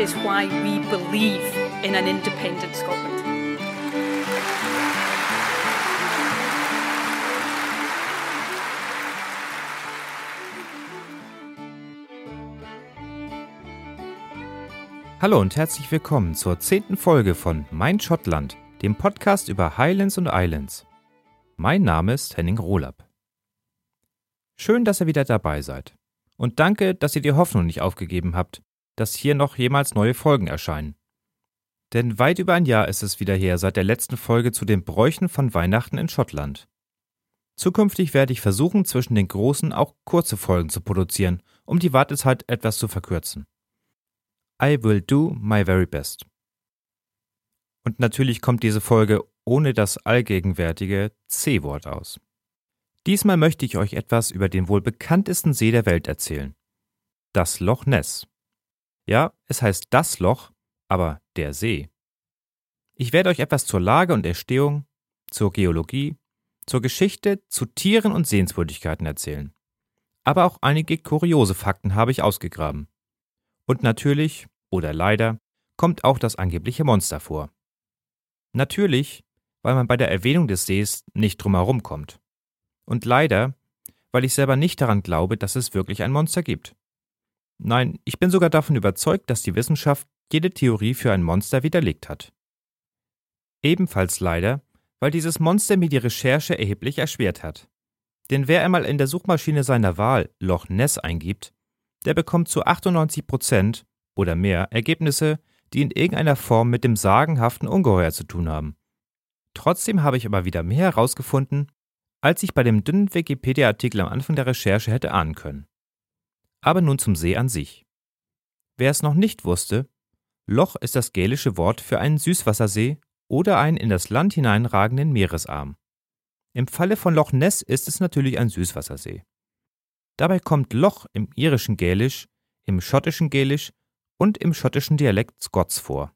is why we believe in an independent Scotland. Hallo und herzlich willkommen zur zehnten Folge von Mein Schottland, dem Podcast über Highlands und Islands. Mein Name ist Henning Rohlab. Schön, dass ihr wieder dabei seid. Und danke, dass ihr die Hoffnung nicht aufgegeben habt, dass hier noch jemals neue Folgen erscheinen. Denn weit über ein Jahr ist es wieder her seit der letzten Folge zu den Bräuchen von Weihnachten in Schottland. Zukünftig werde ich versuchen, zwischen den großen auch kurze Folgen zu produzieren, um die Wartezeit etwas zu verkürzen. I will do my very best. Und natürlich kommt diese Folge ohne das allgegenwärtige C-Wort aus. Diesmal möchte ich euch etwas über den wohl bekanntesten See der Welt erzählen. Das Loch Ness. Ja, es heißt das Loch, aber der See. Ich werde euch etwas zur Lage und Entstehung, zur Geologie, zur Geschichte, zu Tieren und Sehenswürdigkeiten erzählen. Aber auch einige kuriose Fakten habe ich ausgegraben. Und natürlich, oder leider, kommt auch das angebliche Monster vor. Natürlich, weil man bei der Erwähnung des Sees nicht drumherum kommt. Und leider, weil ich selber nicht daran glaube, dass es wirklich ein Monster gibt. Nein, ich bin sogar davon überzeugt, dass die Wissenschaft jede Theorie für ein Monster widerlegt hat. Ebenfalls leider, weil dieses Monster mir die Recherche erheblich erschwert hat. Denn wer einmal in der Suchmaschine seiner Wahl Loch Ness eingibt, der bekommt zu 98 Prozent oder mehr Ergebnisse, die in irgendeiner Form mit dem sagenhaften Ungeheuer zu tun haben. Trotzdem habe ich aber wieder mehr herausgefunden, als ich bei dem dünnen Wikipedia-Artikel am Anfang der Recherche hätte ahnen können. Aber nun zum See an sich. Wer es noch nicht wusste, Loch ist das gälische Wort für einen Süßwassersee oder einen in das Land hineinragenden Meeresarm. Im Falle von Loch Ness ist es natürlich ein Süßwassersee. Dabei kommt Loch im irischen Gälisch, im schottischen Gälisch und im schottischen Dialekt Scots vor.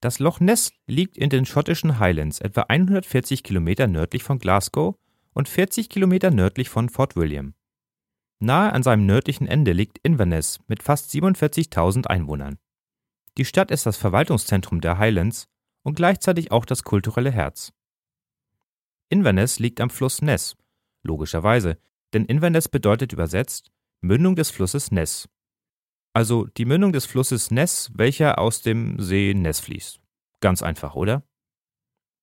Das Loch Ness liegt in den schottischen Highlands etwa 140 Kilometer nördlich von Glasgow und 40 Kilometer nördlich von Fort William. Nahe an seinem nördlichen Ende liegt Inverness mit fast 47.000 Einwohnern. Die Stadt ist das Verwaltungszentrum der Highlands und gleichzeitig auch das kulturelle Herz. Inverness liegt am Fluss Ness, logischerweise, denn Inverness bedeutet übersetzt Mündung des Flusses Ness. Also die Mündung des Flusses Ness, welcher aus dem See Ness fließt. Ganz einfach, oder?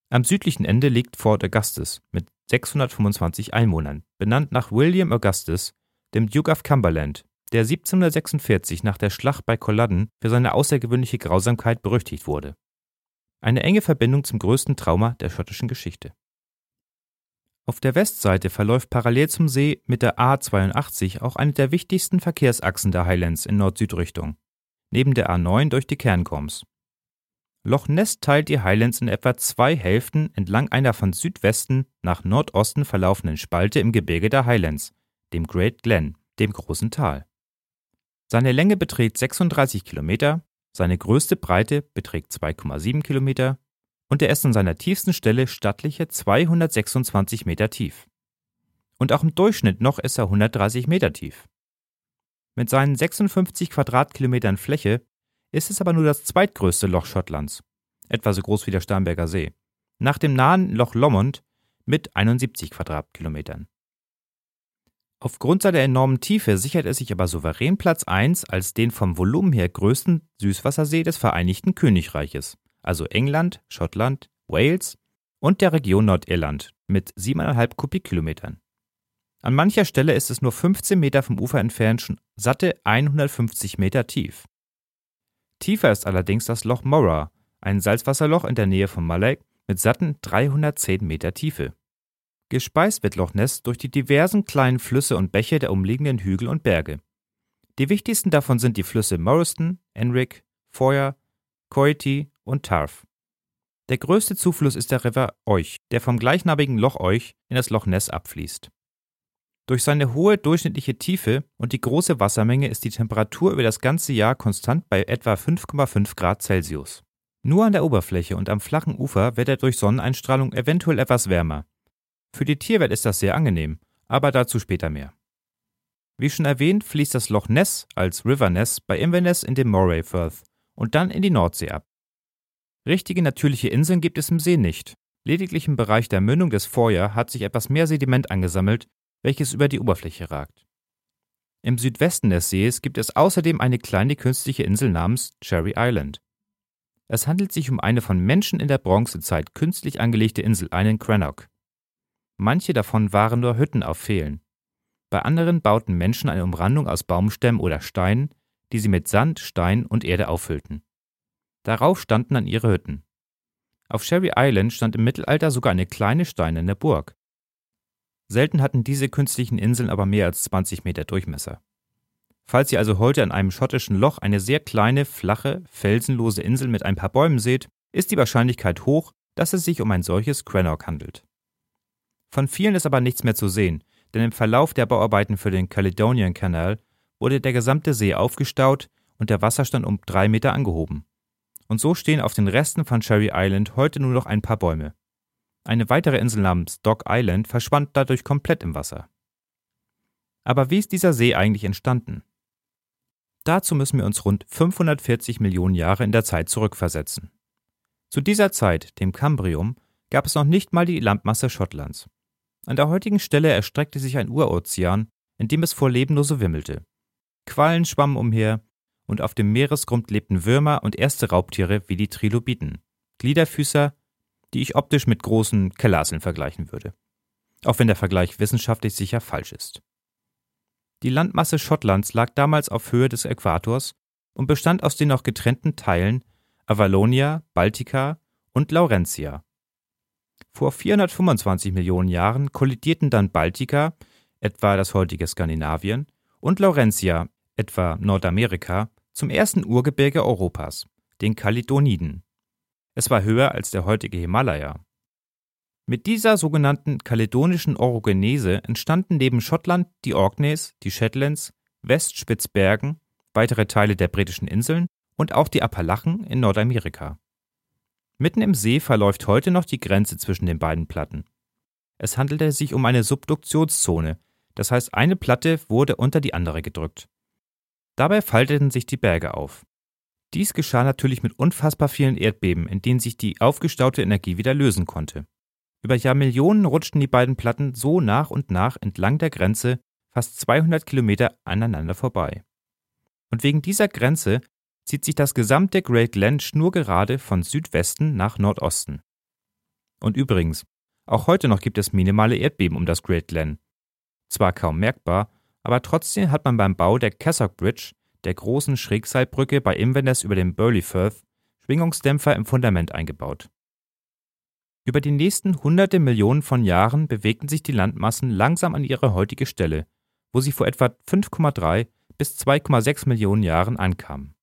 Am südlichen Ende liegt Fort Augustus mit 625 Einwohnern, benannt nach William Augustus, dem Duke of Cumberland, der 1746 nach der Schlacht bei Culloden für seine außergewöhnliche Grausamkeit berüchtigt wurde. Eine enge Verbindung zum größten Trauma der schottischen Geschichte. Auf der Westseite verläuft parallel zum See mit der A82 auch eine der wichtigsten Verkehrsachsen der Highlands in Nord-Süd-Richtung, neben der A9 durch die Cairngorms. Loch Ness teilt die Highlands in etwa zwei Hälften entlang einer von Südwesten nach Nordosten verlaufenden Spalte im Gebirge der Highlands, dem Great Glen, dem großen Tal. Seine Länge beträgt 36 Kilometer, seine größte Breite beträgt 2,7 Kilometer und er ist an seiner tiefsten Stelle stattliche 226 Meter tief. Und auch im Durchschnitt noch ist er 130 Meter tief. Mit seinen 56 Quadratkilometern Fläche ist es aber nur das zweitgrößte Loch Schottlands, etwa so groß wie der Starnberger See, nach dem nahen Loch Lomond mit 71 Quadratkilometern. Aufgrund seiner enormen Tiefe sichert er sich aber souverän Platz 1 als den vom Volumen her größten Süßwassersee des Vereinigten Königreiches also England, Schottland, Wales und der Region Nordirland mit 7,5 Kubikkilometern. An mancher Stelle ist es nur 15 Meter vom Ufer entfernt schon satte 150 Meter tief. Tiefer ist allerdings das Loch Morra, ein Salzwasserloch in der Nähe von Malek mit satten 310 Meter Tiefe. Gespeist wird Loch Ness durch die diversen kleinen Flüsse und Bäche der umliegenden Hügel und Berge. Die wichtigsten davon sind die Flüsse Morriston, Enric, Foyer, Coity und Tarf. Der größte Zufluss ist der River Euch, der vom gleichnamigen Loch Euch in das Loch Ness abfließt. Durch seine hohe durchschnittliche Tiefe und die große Wassermenge ist die Temperatur über das ganze Jahr konstant bei etwa 5,5 Grad Celsius. Nur an der Oberfläche und am flachen Ufer wird er durch Sonneneinstrahlung eventuell etwas wärmer. Für die Tierwelt ist das sehr angenehm, aber dazu später mehr. Wie schon erwähnt, fließt das Loch Ness als River Ness bei Inverness in den Moray Firth und dann in die Nordsee ab. Richtige natürliche Inseln gibt es im See nicht. Lediglich im Bereich der Mündung des Vorjahr hat sich etwas mehr Sediment angesammelt, welches über die Oberfläche ragt. Im Südwesten des Sees gibt es außerdem eine kleine künstliche Insel namens Cherry Island. Es handelt sich um eine von Menschen in der Bronzezeit künstlich angelegte Insel, einen Crannock. Manche davon waren nur Hütten auf Pfählen. Bei anderen bauten Menschen eine Umrandung aus Baumstämmen oder Steinen, die sie mit Sand, Stein und Erde auffüllten. Darauf standen dann ihre Hütten. Auf Sherry Island stand im Mittelalter sogar eine kleine steinerne Burg. Selten hatten diese künstlichen Inseln aber mehr als 20 Meter Durchmesser. Falls ihr also heute an einem schottischen Loch eine sehr kleine, flache, felsenlose Insel mit ein paar Bäumen seht, ist die Wahrscheinlichkeit hoch, dass es sich um ein solches Crannock handelt. Von vielen ist aber nichts mehr zu sehen, denn im Verlauf der Bauarbeiten für den Caledonian Canal wurde der gesamte See aufgestaut und der Wasserstand um drei Meter angehoben. Und so stehen auf den Resten von Cherry Island heute nur noch ein paar Bäume. Eine weitere Insel namens Dog Island verschwand dadurch komplett im Wasser. Aber wie ist dieser See eigentlich entstanden? Dazu müssen wir uns rund 540 Millionen Jahre in der Zeit zurückversetzen. Zu dieser Zeit, dem Kambrium, gab es noch nicht mal die Landmasse Schottlands. An der heutigen Stelle erstreckte sich ein Urozean, in dem es vor Leben nur so wimmelte. Quallen schwammen umher, und auf dem Meeresgrund lebten Würmer und erste Raubtiere wie die Trilobiten, Gliederfüßer, die ich optisch mit großen Kellerasseln vergleichen würde. Auch wenn der Vergleich wissenschaftlich sicher falsch ist. Die Landmasse Schottlands lag damals auf Höhe des Äquators und bestand aus den noch getrennten Teilen Avalonia, Baltica und Laurentia. Vor 425 Millionen Jahren kollidierten dann Baltica, etwa das heutige Skandinavien, und Laurentia, etwa Nordamerika, zum ersten Urgebirge Europas, den Kaledoniden. Es war höher als der heutige Himalaya. Mit dieser sogenannten kaledonischen Orogenese entstanden neben Schottland die Orkneys, die Shetlands, Westspitzbergen, weitere Teile der britischen Inseln und auch die Appalachen in Nordamerika. Mitten im See verläuft heute noch die Grenze zwischen den beiden Platten. Es handelte sich um eine Subduktionszone, das heißt eine Platte wurde unter die andere gedrückt. Dabei falteten sich die Berge auf. Dies geschah natürlich mit unfassbar vielen Erdbeben, in denen sich die aufgestaute Energie wieder lösen konnte. Über Jahrmillionen rutschten die beiden Platten so nach und nach entlang der Grenze fast 200 Kilometer aneinander vorbei. Und wegen dieser Grenze zieht sich das gesamte Great Glen schnurgerade von Südwesten nach Nordosten. Und übrigens, auch heute noch gibt es minimale Erdbeben um das Great Glen. Zwar kaum merkbar, aber trotzdem hat man beim Bau der Cassock Bridge der großen Schrägseilbrücke bei Inverness über den Burley Firth, Schwingungsdämpfer im Fundament eingebaut. Über die nächsten hunderte Millionen von Jahren bewegten sich die Landmassen langsam an ihre heutige Stelle, wo sie vor etwa 5,3 bis 2,6 Millionen Jahren ankamen.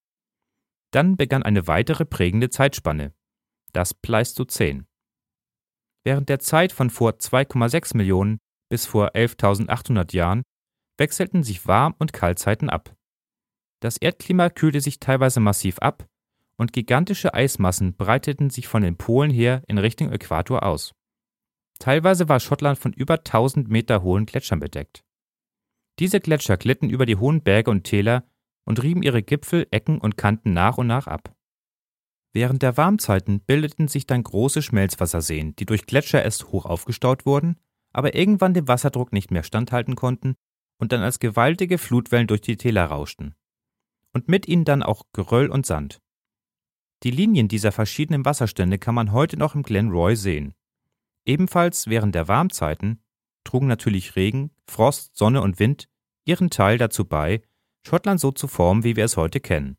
Dann begann eine weitere prägende Zeitspanne, das Pleistozän. Während der Zeit von vor 2,6 Millionen bis vor 11.800 Jahren wechselten sich Warm- und Kaltzeiten ab. Das Erdklima kühlte sich teilweise massiv ab und gigantische Eismassen breiteten sich von den Polen her in Richtung Äquator aus. Teilweise war Schottland von über 1000 Meter hohen Gletschern bedeckt. Diese Gletscher glitten über die hohen Berge und Täler und rieben ihre Gipfel, Ecken und Kanten nach und nach ab. Während der Warmzeiten bildeten sich dann große Schmelzwasserseen, die durch Gletscher erst hoch aufgestaut wurden, aber irgendwann dem Wasserdruck nicht mehr standhalten konnten und dann als gewaltige Flutwellen durch die Täler rauschten und mit ihnen dann auch Geröll und Sand. Die Linien dieser verschiedenen Wasserstände kann man heute noch im Glen Roy sehen. Ebenfalls während der Warmzeiten trugen natürlich Regen, Frost, Sonne und Wind ihren Teil dazu bei, Schottland so zu formen, wie wir es heute kennen.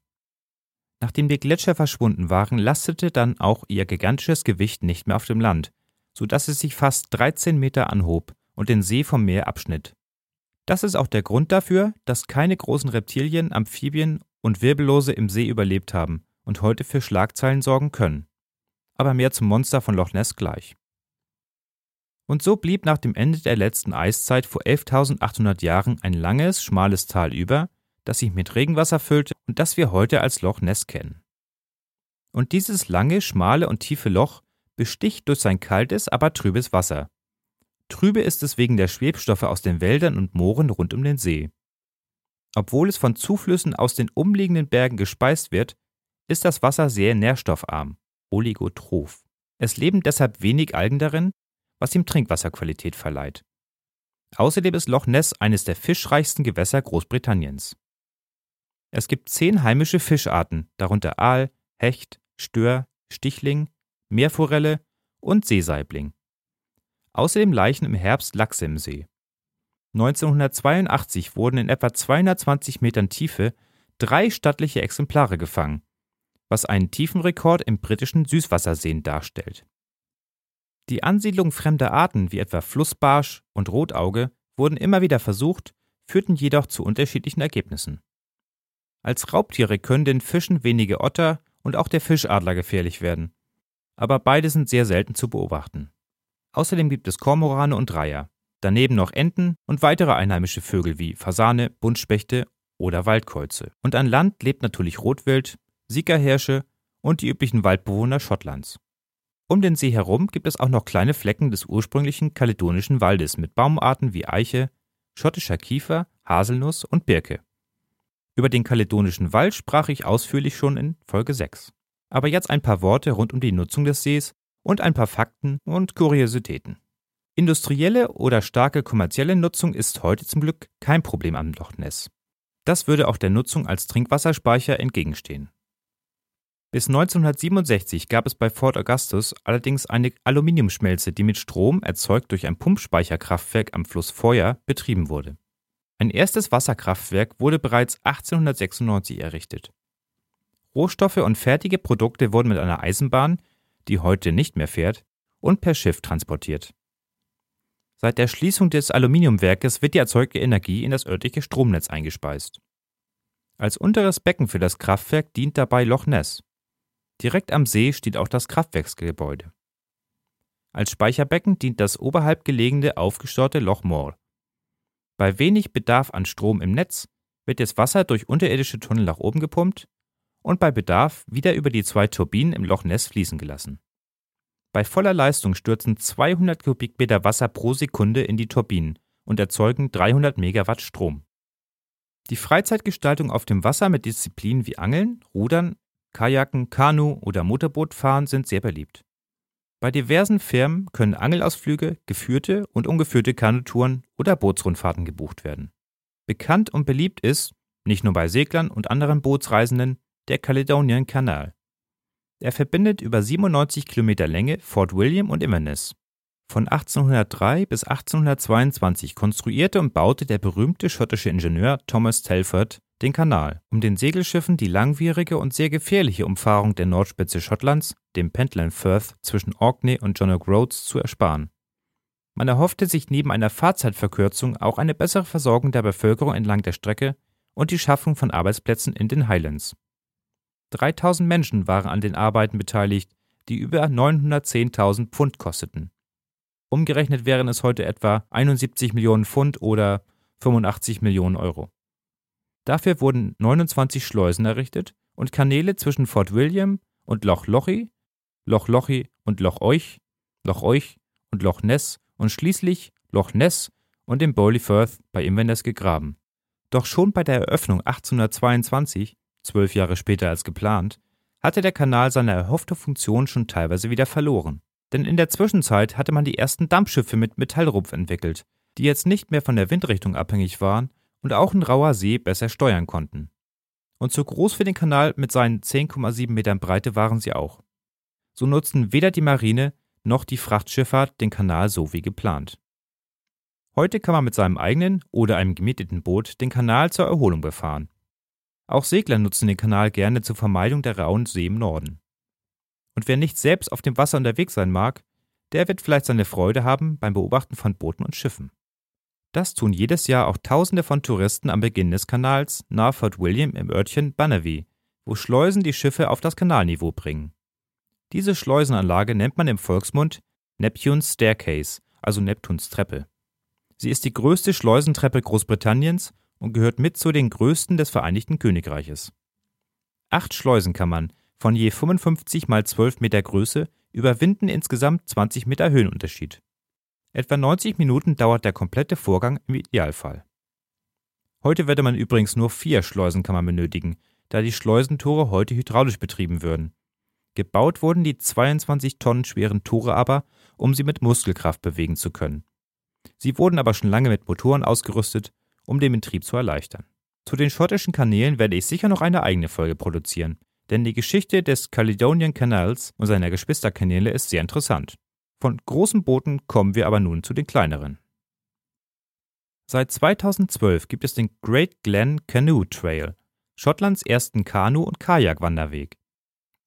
Nachdem die Gletscher verschwunden waren, lastete dann auch ihr gigantisches Gewicht nicht mehr auf dem Land, so dass es sich fast 13 Meter anhob und den See vom Meer abschnitt. Das ist auch der Grund dafür, dass keine großen Reptilien, Amphibien und Wirbellose im See überlebt haben und heute für Schlagzeilen sorgen können. Aber mehr zum Monster von Loch Ness gleich. Und so blieb nach dem Ende der letzten Eiszeit vor 11.800 Jahren ein langes, schmales Tal über, das sich mit Regenwasser füllte und das wir heute als Loch Ness kennen. Und dieses lange, schmale und tiefe Loch besticht durch sein kaltes, aber trübes Wasser. Trübe ist es wegen der Schwebstoffe aus den Wäldern und Mooren rund um den See. Obwohl es von Zuflüssen aus den umliegenden Bergen gespeist wird, ist das Wasser sehr nährstoffarm, oligotroph. Es leben deshalb wenig Algen darin, was ihm Trinkwasserqualität verleiht. Außerdem ist Loch Ness eines der fischreichsten Gewässer Großbritanniens. Es gibt zehn heimische Fischarten, darunter Aal, Hecht, Stör, Stichling, Meerforelle und Seesaibling. Außerdem laichen im Herbst Lachse im See. 1982 wurden in etwa 220 Metern Tiefe drei stattliche Exemplare gefangen, was einen Tiefenrekord im britischen Süßwasserseen darstellt. Die Ansiedlung fremder Arten wie etwa Flussbarsch und Rotauge wurden immer wieder versucht, führten jedoch zu unterschiedlichen Ergebnissen. Als Raubtiere können den Fischen wenige Otter und auch der Fischadler gefährlich werden, aber beide sind sehr selten zu beobachten. Außerdem gibt es Kormorane und Reiher, daneben noch Enten und weitere einheimische Vögel wie Fasane, Buntspechte oder Waldkreuze. Und an Land lebt natürlich Rotwild, Siegerhirsche und die üblichen Waldbewohner Schottlands. Um den See herum gibt es auch noch kleine Flecken des ursprünglichen kaledonischen Waldes mit Baumarten wie Eiche, schottischer Kiefer, Haselnuss und Birke. Über den kaledonischen Wald sprach ich ausführlich schon in Folge 6. Aber jetzt ein paar Worte rund um die Nutzung des Sees und ein paar Fakten und Kuriositäten. Industrielle oder starke kommerzielle Nutzung ist heute zum Glück kein Problem am Loch Ness. Das würde auch der Nutzung als Trinkwasserspeicher entgegenstehen. Bis 1967 gab es bei Fort Augustus allerdings eine Aluminiumschmelze, die mit Strom, erzeugt durch ein Pumpspeicherkraftwerk am Fluss Feuer, betrieben wurde. Ein erstes Wasserkraftwerk wurde bereits 1896 errichtet. Rohstoffe und fertige Produkte wurden mit einer Eisenbahn die heute nicht mehr fährt, und per Schiff transportiert. Seit der Schließung des Aluminiumwerkes wird die erzeugte Energie in das örtliche Stromnetz eingespeist. Als unteres Becken für das Kraftwerk dient dabei Loch Ness. Direkt am See steht auch das Kraftwerksgebäude. Als Speicherbecken dient das oberhalb gelegene aufgestaute Loch Moor. Bei wenig Bedarf an Strom im Netz wird das Wasser durch unterirdische Tunnel nach oben gepumpt und bei Bedarf wieder über die zwei Turbinen im Loch Ness fließen gelassen. Bei voller Leistung stürzen 200 Kubikmeter Wasser pro Sekunde in die Turbinen und erzeugen 300 Megawatt Strom. Die Freizeitgestaltung auf dem Wasser mit Disziplinen wie Angeln, Rudern, Kajaken, Kanu oder Motorbootfahren sind sehr beliebt. Bei diversen Firmen können Angelausflüge, geführte und ungeführte Kanutouren oder Bootsrundfahrten gebucht werden. Bekannt und beliebt ist, nicht nur bei Seglern und anderen Bootsreisenden, der Caledonian Canal. Er verbindet über 97 Kilometer Länge Fort William und Inverness. Von 1803 bis 1822 konstruierte und baute der berühmte schottische Ingenieur Thomas Telford den Kanal, um den Segelschiffen die langwierige und sehr gefährliche Umfahrung der Nordspitze Schottlands, dem Pentland Firth zwischen Orkney und John O'Groats, zu ersparen. Man erhoffte sich neben einer Fahrzeitverkürzung auch eine bessere Versorgung der Bevölkerung entlang der Strecke und die Schaffung von Arbeitsplätzen in den Highlands. 3000 Menschen waren an den Arbeiten beteiligt, die über 910.000 Pfund kosteten. Umgerechnet wären es heute etwa 71 Millionen Pfund oder 85 Millionen Euro. Dafür wurden 29 Schleusen errichtet und Kanäle zwischen Fort William und Loch Lochy, Loch Lochy und Loch Euch, Loch Euch und Loch Ness und schließlich Loch Ness und dem Bowley Firth bei Inverness gegraben. Doch schon bei der Eröffnung 1822 zwölf Jahre später als geplant, hatte der Kanal seine erhoffte Funktion schon teilweise wieder verloren. Denn in der Zwischenzeit hatte man die ersten Dampfschiffe mit Metallrumpf entwickelt, die jetzt nicht mehr von der Windrichtung abhängig waren und auch in rauer See besser steuern konnten. Und zu groß für den Kanal mit seinen 10,7 Metern Breite waren sie auch. So nutzten weder die Marine noch die Frachtschifffahrt den Kanal so wie geplant. Heute kann man mit seinem eigenen oder einem gemieteten Boot den Kanal zur Erholung befahren. Auch Segler nutzen den Kanal gerne zur Vermeidung der rauen See im Norden. Und wer nicht selbst auf dem Wasser unterwegs sein mag, der wird vielleicht seine Freude haben beim Beobachten von Booten und Schiffen. Das tun jedes Jahr auch Tausende von Touristen am Beginn des Kanals nahe Fort William im Örtchen Bannerby, wo Schleusen die Schiffe auf das Kanalniveau bringen. Diese Schleusenanlage nennt man im Volksmund Neptune's Staircase, also Neptuns Treppe. Sie ist die größte Schleusentreppe Großbritanniens und gehört mit zu den größten des Vereinigten Königreiches. Acht Schleusenkammern von je 55 mal 12 Meter Größe überwinden insgesamt 20 Meter Höhenunterschied. Etwa 90 Minuten dauert der komplette Vorgang im Idealfall. Heute würde man übrigens nur vier Schleusenkammern benötigen, da die Schleusentore heute hydraulisch betrieben würden. Gebaut wurden die 22 Tonnen schweren Tore aber, um sie mit Muskelkraft bewegen zu können. Sie wurden aber schon lange mit Motoren ausgerüstet, um den Betrieb zu erleichtern. Zu den schottischen Kanälen werde ich sicher noch eine eigene Folge produzieren, denn die Geschichte des Caledonian Canals und seiner Geschwisterkanäle ist sehr interessant. Von großen Booten kommen wir aber nun zu den kleineren. Seit 2012 gibt es den Great Glen Canoe Trail, Schottlands ersten Kanu- und Kajakwanderweg.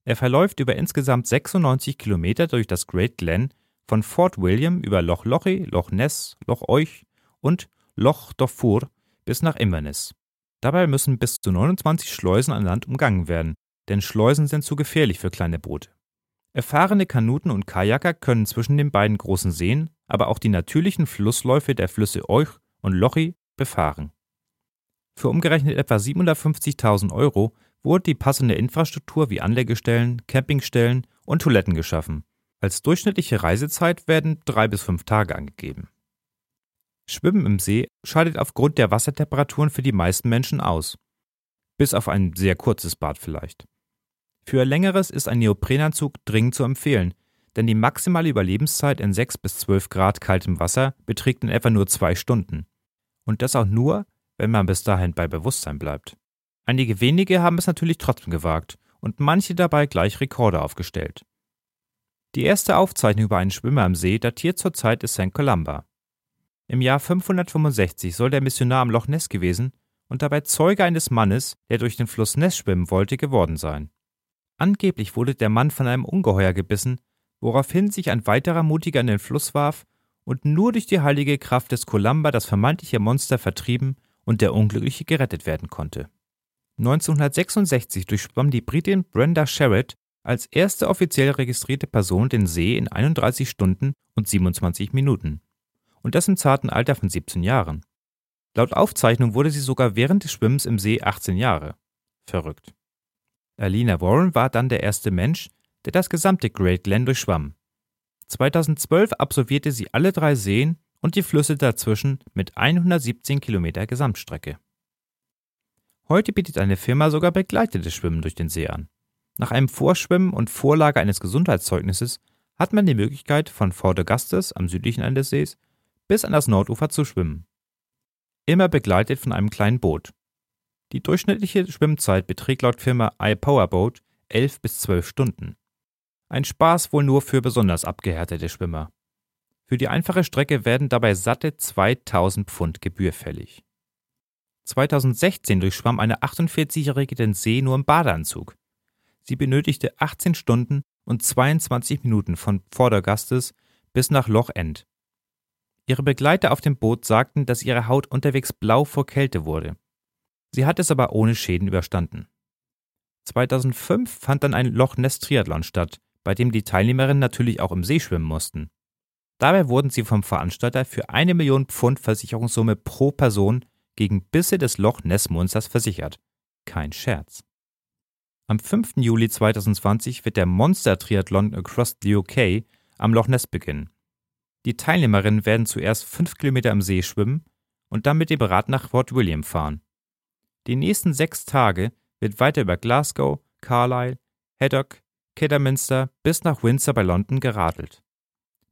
Er verläuft über insgesamt 96 Kilometer durch das Great Glen von Fort William über Loch Lochy, Loch Ness, Loch Euch und Loch Dofur bis nach Inverness. Dabei müssen bis zu 29 Schleusen an Land umgangen werden, denn Schleusen sind zu gefährlich für kleine Boote. Erfahrene Kanuten und Kajaker können zwischen den beiden großen Seen aber auch die natürlichen Flussläufe der Flüsse Euch und Lochi befahren. Für umgerechnet etwa 750.000 Euro wurde die passende Infrastruktur wie Anlegestellen, Campingstellen und Toiletten geschaffen. Als durchschnittliche Reisezeit werden drei bis fünf Tage angegeben. Schwimmen im See scheidet aufgrund der Wassertemperaturen für die meisten Menschen aus. Bis auf ein sehr kurzes Bad vielleicht. Für längeres ist ein Neoprenanzug dringend zu empfehlen, denn die maximale Überlebenszeit in 6 bis 12 Grad kaltem Wasser beträgt in etwa nur zwei Stunden. Und das auch nur, wenn man bis dahin bei Bewusstsein bleibt. Einige wenige haben es natürlich trotzdem gewagt und manche dabei gleich Rekorde aufgestellt. Die erste Aufzeichnung über einen Schwimmer im See datiert zur Zeit des St. Columba. Im Jahr 565 soll der Missionar am Loch Ness gewesen und dabei Zeuge eines Mannes, der durch den Fluss Ness schwimmen wollte, geworden sein. Angeblich wurde der Mann von einem Ungeheuer gebissen, woraufhin sich ein weiterer Mutiger in den Fluss warf und nur durch die heilige Kraft des Columba das vermeintliche Monster vertrieben und der Unglückliche gerettet werden konnte. 1966 durchschwamm die Britin Brenda Sherritt als erste offiziell registrierte Person den See in 31 Stunden und 27 Minuten. Und das im zarten Alter von 17 Jahren. Laut Aufzeichnung wurde sie sogar während des Schwimmens im See 18 Jahre. Verrückt. Alina Warren war dann der erste Mensch, der das gesamte Great Glen durchschwamm. 2012 absolvierte sie alle drei Seen und die Flüsse dazwischen mit 117 Kilometer Gesamtstrecke. Heute bietet eine Firma sogar begleitetes Schwimmen durch den See an. Nach einem Vorschwimmen und Vorlage eines Gesundheitszeugnisses hat man die Möglichkeit, von Fort Augustus am südlichen Ende des Sees bis an das Nordufer zu schwimmen. Immer begleitet von einem kleinen Boot. Die durchschnittliche Schwimmzeit beträgt laut Firma iPowerboat 11 bis 12 Stunden. Ein Spaß wohl nur für besonders abgehärtete Schwimmer. Für die einfache Strecke werden dabei satte 2000 Pfund Gebühr fällig. 2016 durchschwamm eine 48-Jährige den See nur im Badeanzug. Sie benötigte 18 Stunden und 22 Minuten von Vordergastes bis nach Loch End. Ihre Begleiter auf dem Boot sagten, dass ihre Haut unterwegs blau vor Kälte wurde. Sie hat es aber ohne Schäden überstanden. 2005 fand dann ein Loch Ness Triathlon statt, bei dem die Teilnehmerinnen natürlich auch im See schwimmen mussten. Dabei wurden sie vom Veranstalter für eine Million Pfund Versicherungssumme pro Person gegen Bisse des Loch Ness Monsters versichert. Kein Scherz. Am 5. Juli 2020 wird der Monster Triathlon Across the UK am Loch Ness beginnen. Die Teilnehmerinnen werden zuerst 5 Kilometer im See schwimmen und dann mit dem Rad nach Fort William fahren. Die nächsten sechs Tage wird weiter über Glasgow, Carlisle, Haddock, Kidderminster bis nach Windsor bei London geradelt.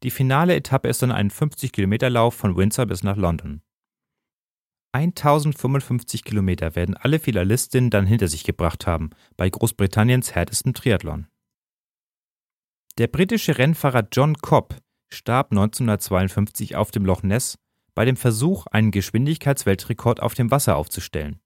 Die finale Etappe ist dann ein 50-Kilometer-Lauf von Windsor bis nach London. 1055 Kilometer werden alle Finalistinnen dann hinter sich gebracht haben, bei Großbritanniens härtestem Triathlon. Der britische Rennfahrer John Cobb starb 1952 auf dem Loch Ness bei dem Versuch, einen Geschwindigkeitsweltrekord auf dem Wasser aufzustellen.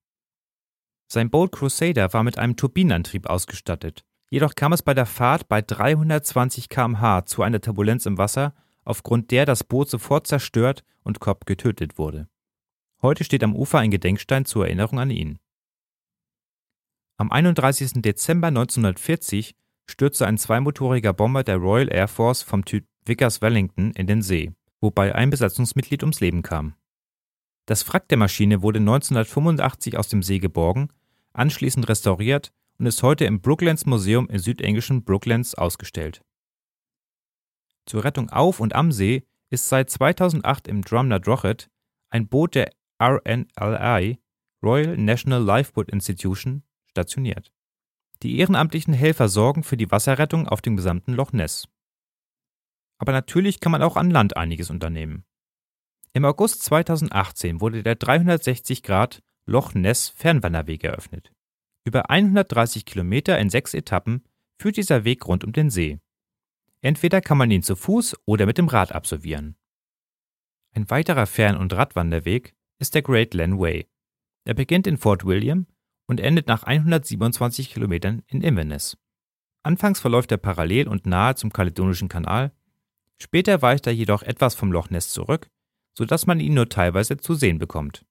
Sein Bolt Crusader war mit einem Turbinenantrieb ausgestattet. Jedoch kam es bei der Fahrt bei 320 km/h zu einer Turbulenz im Wasser, aufgrund der das Boot sofort zerstört und Cobb getötet wurde. Heute steht am Ufer ein Gedenkstein zur Erinnerung an ihn. Am 31. Dezember 1940 stürzte ein zweimotoriger Bomber der Royal Air Force vom Typ Vickers Wellington in den See, wobei ein Besatzungsmitglied ums Leben kam. Das Wrack der Maschine wurde 1985 aus dem See geborgen anschließend restauriert und ist heute im Brooklands Museum im südenglischen Brooklands ausgestellt. Zur Rettung auf und am See ist seit 2008 im Drumna Drochet ein Boot der RNLI Royal National Lifeboat Institution stationiert. Die ehrenamtlichen Helfer sorgen für die Wasserrettung auf dem gesamten Loch Ness. Aber natürlich kann man auch an Land einiges unternehmen. Im August 2018 wurde der 360 Grad Loch Ness Fernwanderweg eröffnet. Über 130 Kilometer in sechs Etappen führt dieser Weg rund um den See. Entweder kann man ihn zu Fuß oder mit dem Rad absolvieren. Ein weiterer Fern- und Radwanderweg ist der Great Glen Way. Er beginnt in Fort William und endet nach 127 Kilometern in Inverness. Anfangs verläuft er parallel und nahe zum Kaledonischen Kanal, später weicht er jedoch etwas vom Loch Ness zurück sodass man ihn nur teilweise zu sehen bekommt.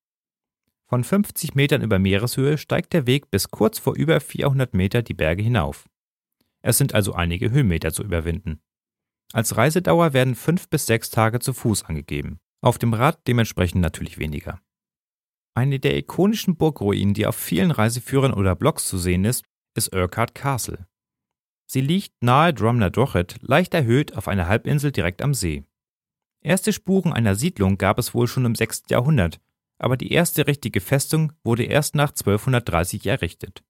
Von 50 Metern über Meereshöhe steigt der Weg bis kurz vor über 400 Meter die Berge hinauf. Es sind also einige Höhenmeter zu überwinden. Als Reisedauer werden fünf bis sechs Tage zu Fuß angegeben, auf dem Rad dementsprechend natürlich weniger. Eine der ikonischen Burgruinen, die auf vielen Reiseführern oder Blogs zu sehen ist, ist Urquhart Castle. Sie liegt nahe Drumna Drochet, leicht erhöht auf einer Halbinsel direkt am See. Erste Spuren einer Siedlung gab es wohl schon im 6. Jahrhundert, aber die erste richtige Festung wurde erst nach 1230 errichtet.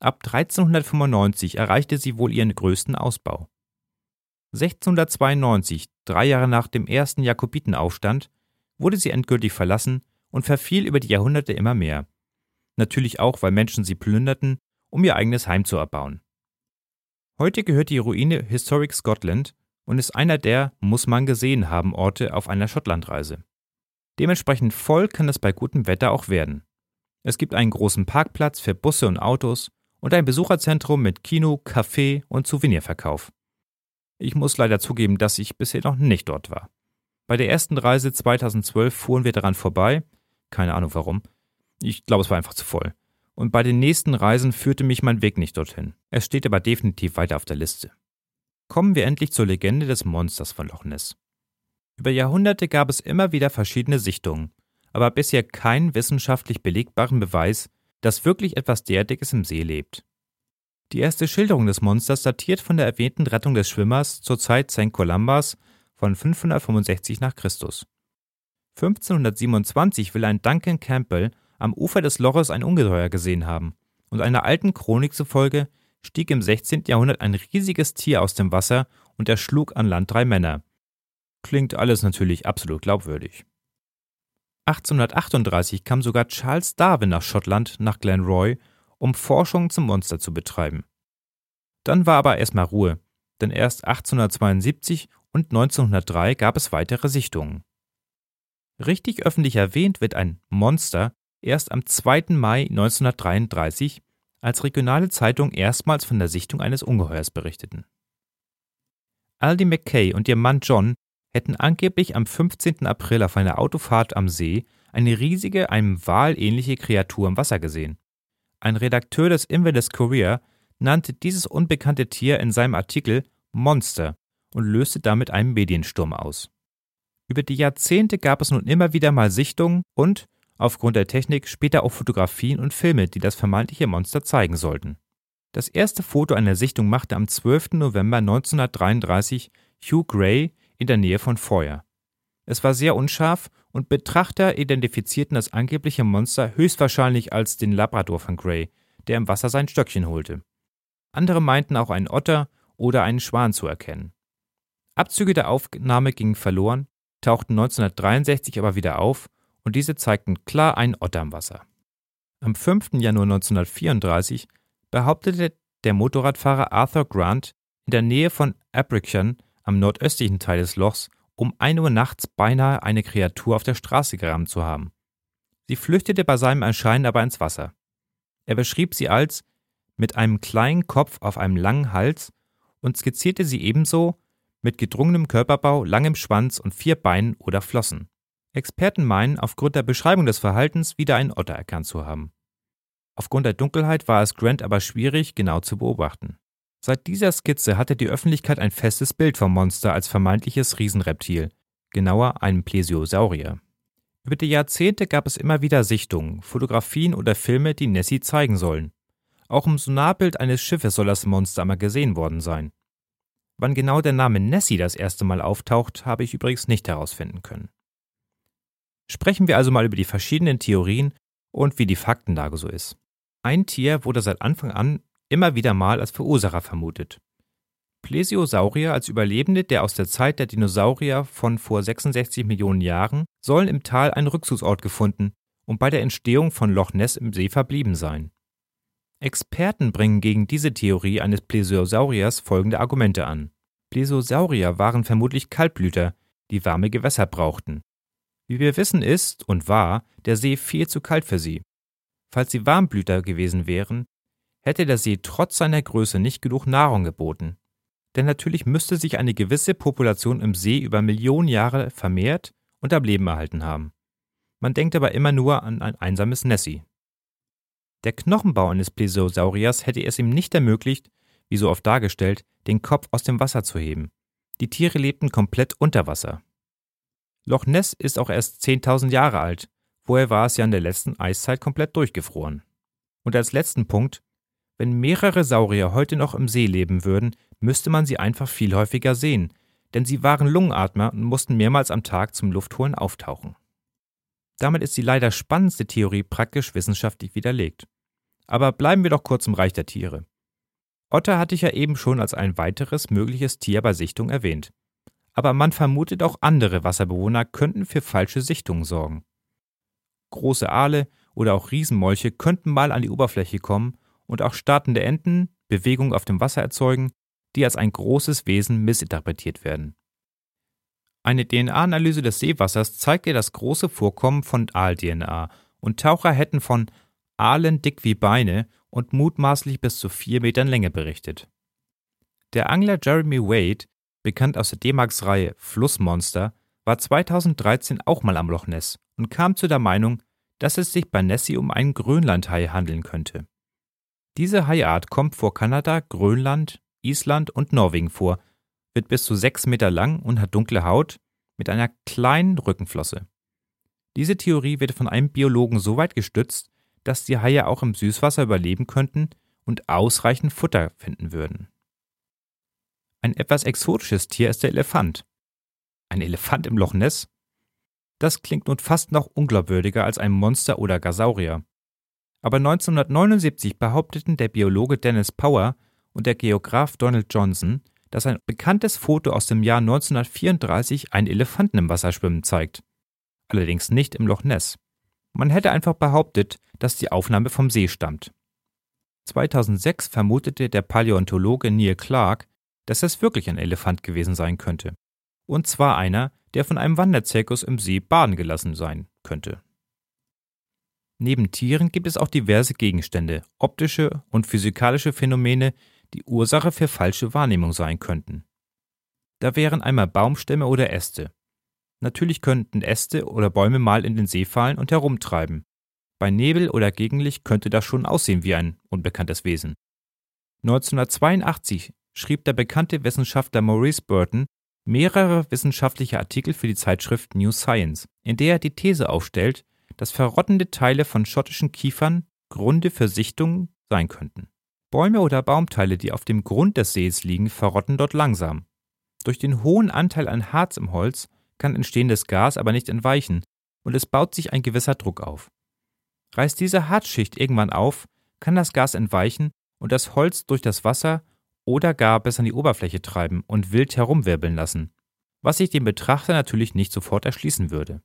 Ab 1395 erreichte sie wohl ihren größten Ausbau. 1692, drei Jahre nach dem ersten Jakobitenaufstand, wurde sie endgültig verlassen und verfiel über die Jahrhunderte immer mehr. Natürlich auch, weil Menschen sie plünderten, um ihr eigenes Heim zu erbauen. Heute gehört die Ruine Historic Scotland und ist einer der muss man gesehen haben Orte auf einer Schottlandreise. Dementsprechend voll kann es bei gutem Wetter auch werden. Es gibt einen großen Parkplatz für Busse und Autos und ein Besucherzentrum mit Kino, Café und Souvenirverkauf. Ich muss leider zugeben, dass ich bisher noch nicht dort war. Bei der ersten Reise 2012 fuhren wir daran vorbei, keine Ahnung warum. Ich glaube, es war einfach zu voll. Und bei den nächsten Reisen führte mich mein Weg nicht dorthin. Es steht aber definitiv weiter auf der Liste kommen wir endlich zur Legende des Monsters von Loch Ness. Über Jahrhunderte gab es immer wieder verschiedene Sichtungen, aber bisher keinen wissenschaftlich belegbaren Beweis, dass wirklich etwas derartiges im See lebt. Die erste Schilderung des Monsters datiert von der erwähnten Rettung des Schwimmers zur Zeit St. Columbas von 565 nach Christus. 1527 will ein Duncan Campbell am Ufer des Loches ein Ungeheuer gesehen haben, und einer alten Chronik zufolge stieg im 16. Jahrhundert ein riesiges Tier aus dem Wasser und erschlug an Land drei Männer. Klingt alles natürlich absolut glaubwürdig. 1838 kam sogar Charles Darwin nach Schottland, nach Glenroy, um Forschung zum Monster zu betreiben. Dann war aber erstmal Ruhe, denn erst 1872 und 1903 gab es weitere Sichtungen. Richtig öffentlich erwähnt wird ein Monster erst am 2. Mai 1933 als regionale Zeitung erstmals von der Sichtung eines Ungeheuers berichteten. Aldi McKay und ihr Mann John hätten angeblich am 15. April auf einer Autofahrt am See eine riesige, einem Wal ähnliche Kreatur im Wasser gesehen. Ein Redakteur des Inverness Courier nannte dieses unbekannte Tier in seinem Artikel Monster und löste damit einen Mediensturm aus. Über die Jahrzehnte gab es nun immer wieder mal Sichtungen und, aufgrund der Technik später auch Fotografien und Filme, die das vermeintliche Monster zeigen sollten. Das erste Foto einer Sichtung machte am 12. November 1933 Hugh Gray in der Nähe von Foyer. Es war sehr unscharf und Betrachter identifizierten das angebliche Monster höchstwahrscheinlich als den Labrador von Gray, der im Wasser sein Stöckchen holte. Andere meinten auch einen Otter oder einen Schwan zu erkennen. Abzüge der Aufnahme gingen verloren, tauchten 1963 aber wieder auf und diese zeigten klar einen Otter im Wasser. Am 5. Januar 1934 behauptete der Motorradfahrer Arthur Grant in der Nähe von Abrickan am nordöstlichen Teil des Lochs um 1 Uhr nachts beinahe eine Kreatur auf der Straße gerammt zu haben. Sie flüchtete bei seinem Erscheinen aber ins Wasser. Er beschrieb sie als mit einem kleinen Kopf auf einem langen Hals und skizzierte sie ebenso mit gedrungenem Körperbau, langem Schwanz und vier Beinen oder Flossen. Experten meinen, aufgrund der Beschreibung des Verhaltens wieder einen Otter erkannt zu haben. Aufgrund der Dunkelheit war es Grant aber schwierig, genau zu beobachten. Seit dieser Skizze hatte die Öffentlichkeit ein festes Bild vom Monster als vermeintliches Riesenreptil, genauer einem Plesiosaurier. Über die Jahrzehnte gab es immer wieder Sichtungen, Fotografien oder Filme, die Nessie zeigen sollen. Auch im Sonarbild eines Schiffes soll das Monster einmal gesehen worden sein. Wann genau der Name Nessie das erste Mal auftaucht, habe ich übrigens nicht herausfinden können. Sprechen wir also mal über die verschiedenen Theorien und wie die Faktenlage so ist. Ein Tier wurde seit Anfang an immer wieder mal als Verursacher vermutet. Plesiosaurier als Überlebende der aus der Zeit der Dinosaurier von vor 66 Millionen Jahren sollen im Tal einen Rückzugsort gefunden und bei der Entstehung von Loch Ness im See verblieben sein. Experten bringen gegen diese Theorie eines Plesiosauriers folgende Argumente an. Plesiosaurier waren vermutlich Kaltblüter, die warme Gewässer brauchten. Wie wir wissen ist und war der See viel zu kalt für sie. Falls sie Warmblüter gewesen wären, hätte der See trotz seiner Größe nicht genug Nahrung geboten. Denn natürlich müsste sich eine gewisse Population im See über Millionen Jahre vermehrt und am Leben erhalten haben. Man denkt aber immer nur an ein einsames Nessie. Der Knochenbau eines Plesiosauriers hätte es ihm nicht ermöglicht, wie so oft dargestellt, den Kopf aus dem Wasser zu heben. Die Tiere lebten komplett unter Wasser. Loch Ness ist auch erst 10.000 Jahre alt, vorher war es ja in der letzten Eiszeit komplett durchgefroren. Und als letzten Punkt, wenn mehrere Saurier heute noch im See leben würden, müsste man sie einfach viel häufiger sehen, denn sie waren Lungenatmer und mussten mehrmals am Tag zum Luftholen auftauchen. Damit ist die leider spannendste Theorie praktisch wissenschaftlich widerlegt. Aber bleiben wir doch kurz im Reich der Tiere. Otter hatte ich ja eben schon als ein weiteres mögliches Tier bei Sichtung erwähnt. Aber man vermutet auch andere Wasserbewohner könnten für falsche Sichtungen sorgen. Große Aale oder auch Riesenmolche könnten mal an die Oberfläche kommen und auch startende Enten Bewegung auf dem Wasser erzeugen, die als ein großes Wesen missinterpretiert werden. Eine DNA-Analyse des Seewassers zeigte das große Vorkommen von Aal-DNA und Taucher hätten von Aalen dick wie Beine und mutmaßlich bis zu vier Metern Länge berichtet. Der Angler Jeremy Wade, bekannt aus der D-Max-Reihe Flussmonster, war 2013 auch mal am Loch Ness und kam zu der Meinung, dass es sich bei Nessie um einen Grönlandhai handeln könnte. Diese Haiart kommt vor Kanada, Grönland, Island und Norwegen vor, wird bis zu sechs Meter lang und hat dunkle Haut mit einer kleinen Rückenflosse. Diese Theorie wird von einem Biologen so weit gestützt, dass die Haie auch im Süßwasser überleben könnten und ausreichend Futter finden würden. Ein etwas exotisches Tier ist der Elefant. Ein Elefant im Loch Ness? Das klingt nun fast noch unglaubwürdiger als ein Monster oder Gasaurier. Aber 1979 behaupteten der Biologe Dennis Power und der Geograf Donald Johnson, dass ein bekanntes Foto aus dem Jahr 1934 einen Elefanten im Wasser schwimmen zeigt. Allerdings nicht im Loch Ness. Man hätte einfach behauptet, dass die Aufnahme vom See stammt. 2006 vermutete der Paläontologe Neil Clark, dass es wirklich ein Elefant gewesen sein könnte. Und zwar einer, der von einem Wanderzirkus im See baden gelassen sein könnte. Neben Tieren gibt es auch diverse Gegenstände, optische und physikalische Phänomene, die Ursache für falsche Wahrnehmung sein könnten. Da wären einmal Baumstämme oder Äste. Natürlich könnten Äste oder Bäume mal in den See fallen und herumtreiben. Bei Nebel oder Gegenlicht könnte das schon aussehen wie ein unbekanntes Wesen. 1982 schrieb der bekannte Wissenschaftler Maurice Burton mehrere wissenschaftliche Artikel für die Zeitschrift New Science, in der er die These aufstellt, dass verrottende Teile von schottischen Kiefern Gründe für Sichtungen sein könnten. Bäume oder Baumteile, die auf dem Grund des Sees liegen, verrotten dort langsam. Durch den hohen Anteil an Harz im Holz kann entstehendes Gas aber nicht entweichen und es baut sich ein gewisser Druck auf. Reißt diese Harzschicht irgendwann auf, kann das Gas entweichen und das Holz durch das Wasser oder gar bis an die Oberfläche treiben und wild herumwirbeln lassen, was sich dem Betrachter natürlich nicht sofort erschließen würde.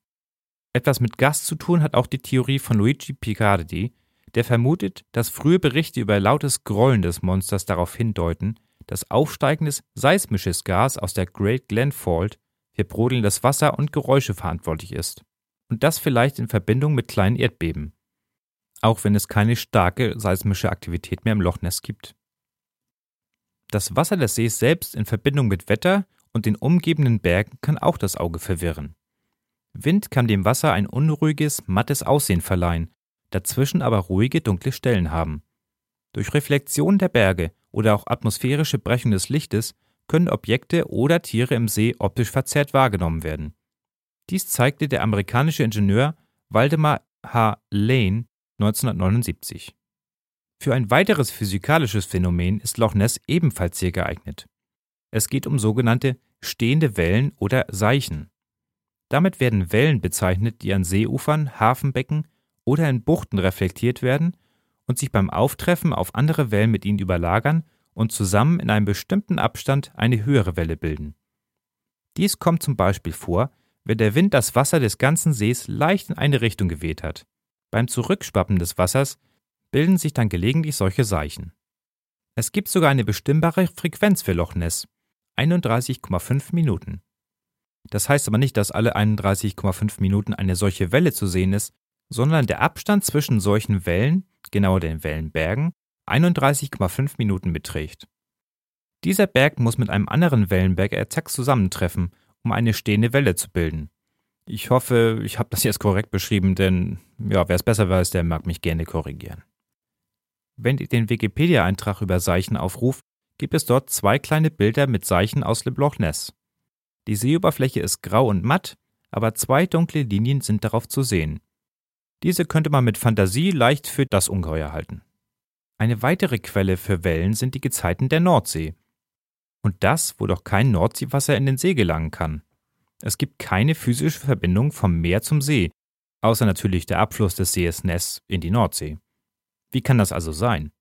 Etwas mit Gas zu tun hat auch die Theorie von Luigi Picardi, der vermutet, dass frühe Berichte über lautes Grollen des Monsters darauf hindeuten, dass aufsteigendes seismisches Gas aus der Great Glen Fault für brodelndes Wasser und Geräusche verantwortlich ist. Und das vielleicht in Verbindung mit kleinen Erdbeben. Auch wenn es keine starke seismische Aktivität mehr im Loch Ness gibt. Das Wasser des Sees selbst in Verbindung mit Wetter und den umgebenden Bergen kann auch das Auge verwirren. Wind kann dem Wasser ein unruhiges, mattes Aussehen verleihen dazwischen aber ruhige, dunkle Stellen haben. Durch Reflexion der Berge oder auch atmosphärische Brechung des Lichtes können Objekte oder Tiere im See optisch verzerrt wahrgenommen werden. Dies zeigte der amerikanische Ingenieur Waldemar H. Lane 1979. Für ein weiteres physikalisches Phänomen ist Loch Ness ebenfalls sehr geeignet. Es geht um sogenannte stehende Wellen oder Seichen. Damit werden Wellen bezeichnet, die an Seeufern, Hafenbecken oder in Buchten reflektiert werden und sich beim Auftreffen auf andere Wellen mit ihnen überlagern und zusammen in einem bestimmten Abstand eine höhere Welle bilden. Dies kommt zum Beispiel vor, wenn der Wind das Wasser des ganzen Sees leicht in eine Richtung geweht hat. Beim Zurückschwappen des Wassers bilden sich dann gelegentlich solche Seichen. Es gibt sogar eine bestimmbare Frequenz für Loch Ness, 31,5 Minuten. Das heißt aber nicht, dass alle 31,5 Minuten eine solche Welle zu sehen ist, sondern der Abstand zwischen solchen Wellen, genauer den Wellenbergen, 31,5 Minuten beträgt. Dieser Berg muss mit einem anderen Wellenberg exakt zusammentreffen, um eine stehende Welle zu bilden. Ich hoffe, ich habe das jetzt korrekt beschrieben, denn ja, wer es besser weiß, der mag mich gerne korrigieren. Wenn ihr den Wikipedia-Eintrag über Seichen aufruft, gibt es dort zwei kleine Bilder mit Seichen aus Le Bloch Ness. Die Seeoberfläche ist grau und matt, aber zwei dunkle Linien sind darauf zu sehen. Diese könnte man mit Fantasie leicht für das Ungeheuer halten. Eine weitere Quelle für Wellen sind die Gezeiten der Nordsee. Und das, wo doch kein Nordseewasser in den See gelangen kann. Es gibt keine physische Verbindung vom Meer zum See, außer natürlich der Abfluss des Sees Ness in die Nordsee. Wie kann das also sein?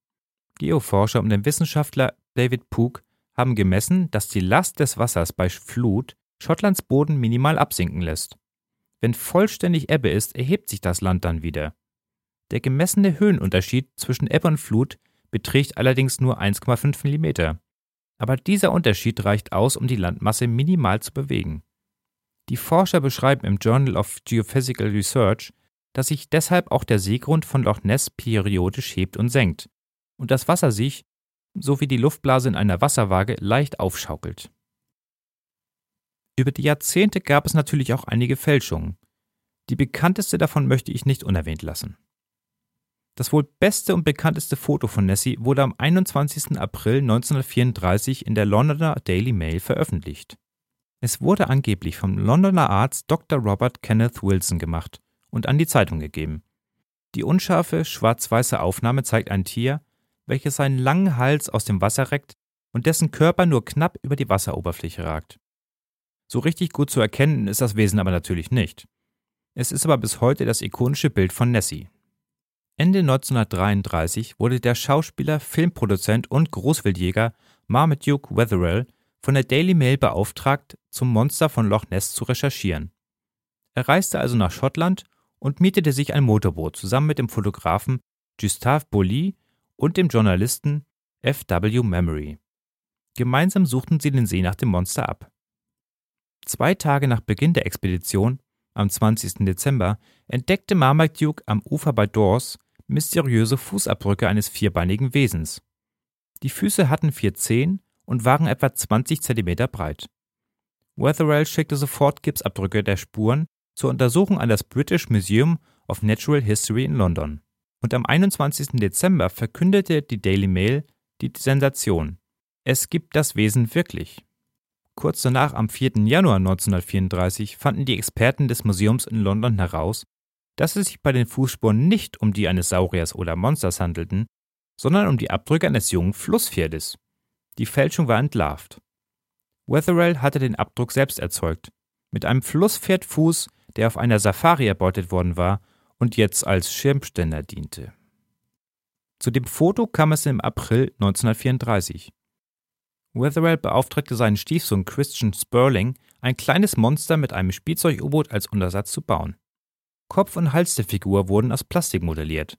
Geoforscher und der Wissenschaftler David Pook haben gemessen, dass die Last des Wassers bei Flut Schottlands Boden minimal absinken lässt. Wenn vollständig Ebbe ist, erhebt sich das Land dann wieder. Der gemessene Höhenunterschied zwischen Ebbe und Flut beträgt allerdings nur 1,5 mm. Aber dieser Unterschied reicht aus, um die Landmasse minimal zu bewegen. Die Forscher beschreiben im Journal of Geophysical Research, dass sich deshalb auch der Seegrund von Loch Ness periodisch hebt und senkt und das Wasser sich, so wie die Luftblase in einer Wasserwaage, leicht aufschaukelt. Über die Jahrzehnte gab es natürlich auch einige Fälschungen. Die bekannteste davon möchte ich nicht unerwähnt lassen. Das wohl beste und bekannteste Foto von Nessie wurde am 21. April 1934 in der Londoner Daily Mail veröffentlicht. Es wurde angeblich vom Londoner Arzt Dr. Robert Kenneth Wilson gemacht und an die Zeitung gegeben. Die unscharfe, schwarz-weiße Aufnahme zeigt ein Tier, welches seinen langen Hals aus dem Wasser reckt und dessen Körper nur knapp über die Wasseroberfläche ragt. So richtig gut zu erkennen ist das Wesen aber natürlich nicht. Es ist aber bis heute das ikonische Bild von Nessie. Ende 1933 wurde der Schauspieler, Filmproduzent und Großwildjäger Marmaduke Wetherell von der Daily Mail beauftragt, zum Monster von Loch Ness zu recherchieren. Er reiste also nach Schottland und mietete sich ein Motorboot zusammen mit dem Fotografen Gustave Bolly und dem Journalisten F.W. Memory. Gemeinsam suchten sie den See nach dem Monster ab. Zwei Tage nach Beginn der Expedition, am 20. Dezember, entdeckte Marmaduke am Ufer bei Dawes mysteriöse Fußabdrücke eines vierbeinigen Wesens. Die Füße hatten vier Zehen und waren etwa 20 cm breit. Wetherell schickte sofort Gipsabdrücke der Spuren zur Untersuchung an das British Museum of Natural History in London. Und am 21. Dezember verkündete die Daily Mail die Sensation. Es gibt das Wesen wirklich. Kurz danach, am 4. Januar 1934, fanden die Experten des Museums in London heraus, dass es sich bei den Fußspuren nicht um die eines Sauriers oder Monsters handelten, sondern um die Abdrücke eines jungen Flusspferdes. Die Fälschung war entlarvt. Wetherell hatte den Abdruck selbst erzeugt, mit einem Flusspferdfuß, der auf einer Safari erbeutet worden war und jetzt als Schirmständer diente. Zu dem Foto kam es im April 1934. Wetherell beauftragte seinen Stiefsohn Christian Sperling, ein kleines Monster mit einem Spielzeug-U-Boot als Untersatz zu bauen. Kopf und Hals der Figur wurden aus Plastik modelliert.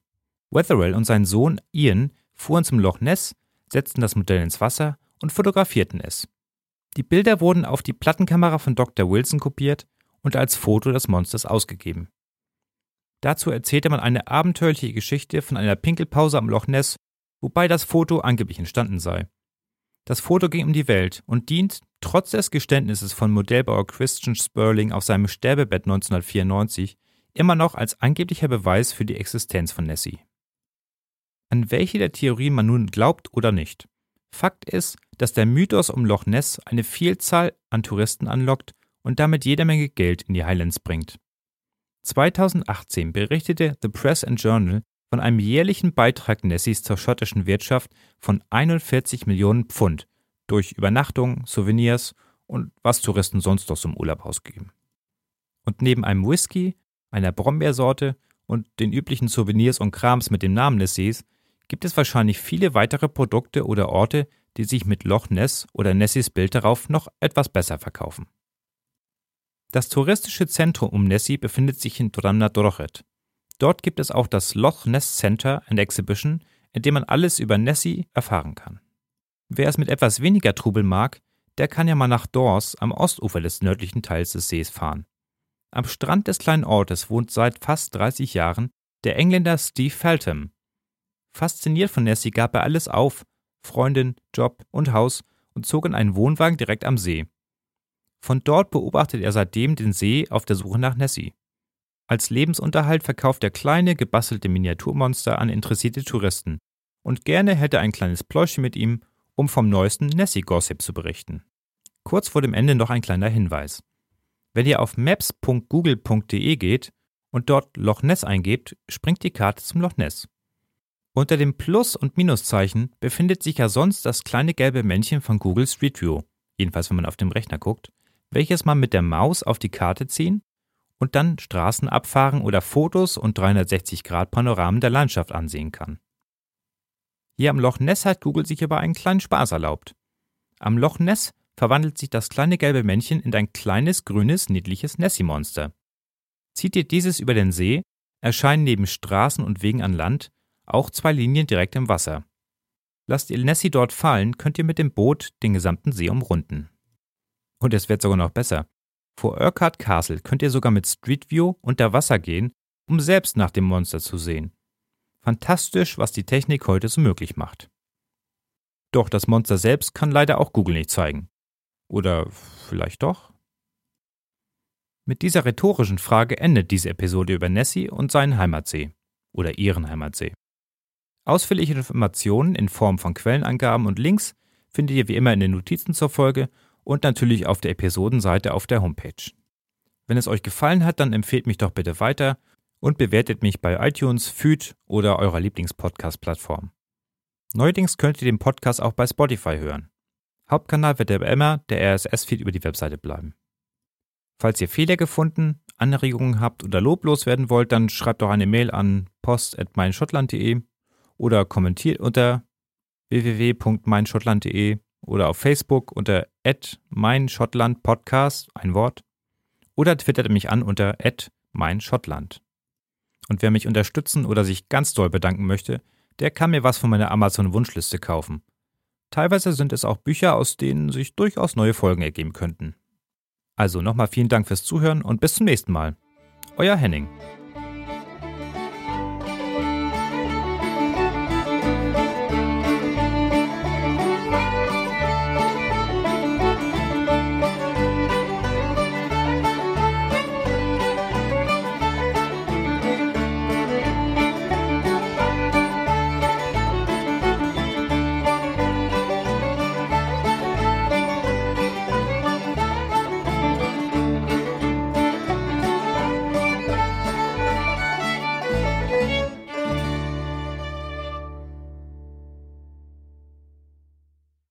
Wetherell und sein Sohn Ian fuhren zum Loch Ness, setzten das Modell ins Wasser und fotografierten es. Die Bilder wurden auf die Plattenkamera von Dr. Wilson kopiert und als Foto des Monsters ausgegeben. Dazu erzählte man eine abenteuerliche Geschichte von einer Pinkelpause am Loch Ness, wobei das Foto angeblich entstanden sei. Das Foto ging um die Welt und dient, trotz des Geständnisses von Modellbauer Christian Sperling auf seinem Sterbebett 1994, immer noch als angeblicher Beweis für die Existenz von Nessie. An welche der Theorien man nun glaubt oder nicht. Fakt ist, dass der Mythos um Loch Ness eine Vielzahl an Touristen anlockt und damit jede Menge Geld in die Highlands bringt. 2018 berichtete The Press and Journal von einem jährlichen Beitrag Nessies zur schottischen Wirtschaft von 41 Millionen Pfund, durch Übernachtung, Souvenirs und was Touristen sonst noch im Urlaub ausgeben. Und neben einem Whisky, einer Brombeersorte und den üblichen Souvenirs und Krams mit dem Namen des Sees gibt es wahrscheinlich viele weitere Produkte oder Orte, die sich mit Loch Ness oder Nessies Bild darauf noch etwas besser verkaufen. Das touristische Zentrum um Nessie befindet sich in Drumnadrochit. Dort gibt es auch das Loch Ness Center and Exhibition, in dem man alles über Nessie erfahren kann. Wer es mit etwas weniger Trubel mag, der kann ja mal nach Dors am Ostufer des nördlichen Teils des Sees fahren. Am Strand des kleinen Ortes wohnt seit fast 30 Jahren der Engländer Steve Feltham. Fasziniert von Nessie gab er alles auf, Freundin, Job und Haus und zog in einen Wohnwagen direkt am See. Von dort beobachtet er seitdem den See auf der Suche nach Nessie. Als Lebensunterhalt verkauft er kleine, gebastelte Miniaturmonster an interessierte Touristen. Und gerne hätte er ein kleines Pläuschchen mit ihm, um vom neuesten Nessie-Gossip zu berichten. Kurz vor dem Ende noch ein kleiner Hinweis. Wenn ihr auf maps.google.de geht und dort Loch Ness eingebt, springt die Karte zum Loch Ness. Unter dem Plus- und Minuszeichen befindet sich ja sonst das kleine gelbe Männchen von Google Street View, jedenfalls wenn man auf dem Rechner guckt, welches man mit der Maus auf die Karte ziehen und dann Straßen abfahren oder Fotos und 360-Grad-Panoramen der Landschaft ansehen kann. Hier am Loch Ness hat Google sich aber einen kleinen Spaß erlaubt. Am Loch Ness verwandelt sich das kleine gelbe Männchen in ein kleines, grünes, niedliches Nessie-Monster. Zieht ihr dieses über den See, erscheinen neben Straßen und Wegen an Land auch zwei Linien direkt im Wasser. Lasst ihr Nessie dort fallen, könnt ihr mit dem Boot den gesamten See umrunden. Und es wird sogar noch besser. Vor Urquhart Castle könnt ihr sogar mit Street View unter Wasser gehen, um selbst nach dem Monster zu sehen. Fantastisch, was die Technik heute so möglich macht. Doch das Monster selbst kann leider auch Google nicht zeigen. Oder vielleicht doch? Mit dieser rhetorischen Frage endet diese Episode über Nessie und seinen Heimatsee oder ihren Heimatsee. Ausführliche Informationen in Form von Quellenangaben und Links findet ihr wie immer in den Notizen zur Folge und natürlich auf der Episodenseite auf der Homepage. Wenn es euch gefallen hat, dann empfehlt mich doch bitte weiter und bewertet mich bei iTunes, Feed oder eurer Lieblingspodcast-Plattform. Neuerdings könnt ihr den Podcast auch bei Spotify hören. Hauptkanal wird aber immer der RSS-Feed über die Webseite bleiben. Falls ihr Fehler gefunden, Anregungen habt oder loblos werden wollt, dann schreibt doch eine Mail an post.meinschottland.de oder kommentiert unter www.meinschottland.de oder auf Facebook unter meinschottlandpodcast, ein Wort, oder twittert mich an unter meinschottland. Und wer mich unterstützen oder sich ganz doll bedanken möchte, der kann mir was von meiner Amazon-Wunschliste kaufen. Teilweise sind es auch Bücher, aus denen sich durchaus neue Folgen ergeben könnten. Also nochmal vielen Dank fürs Zuhören und bis zum nächsten Mal. Euer Henning.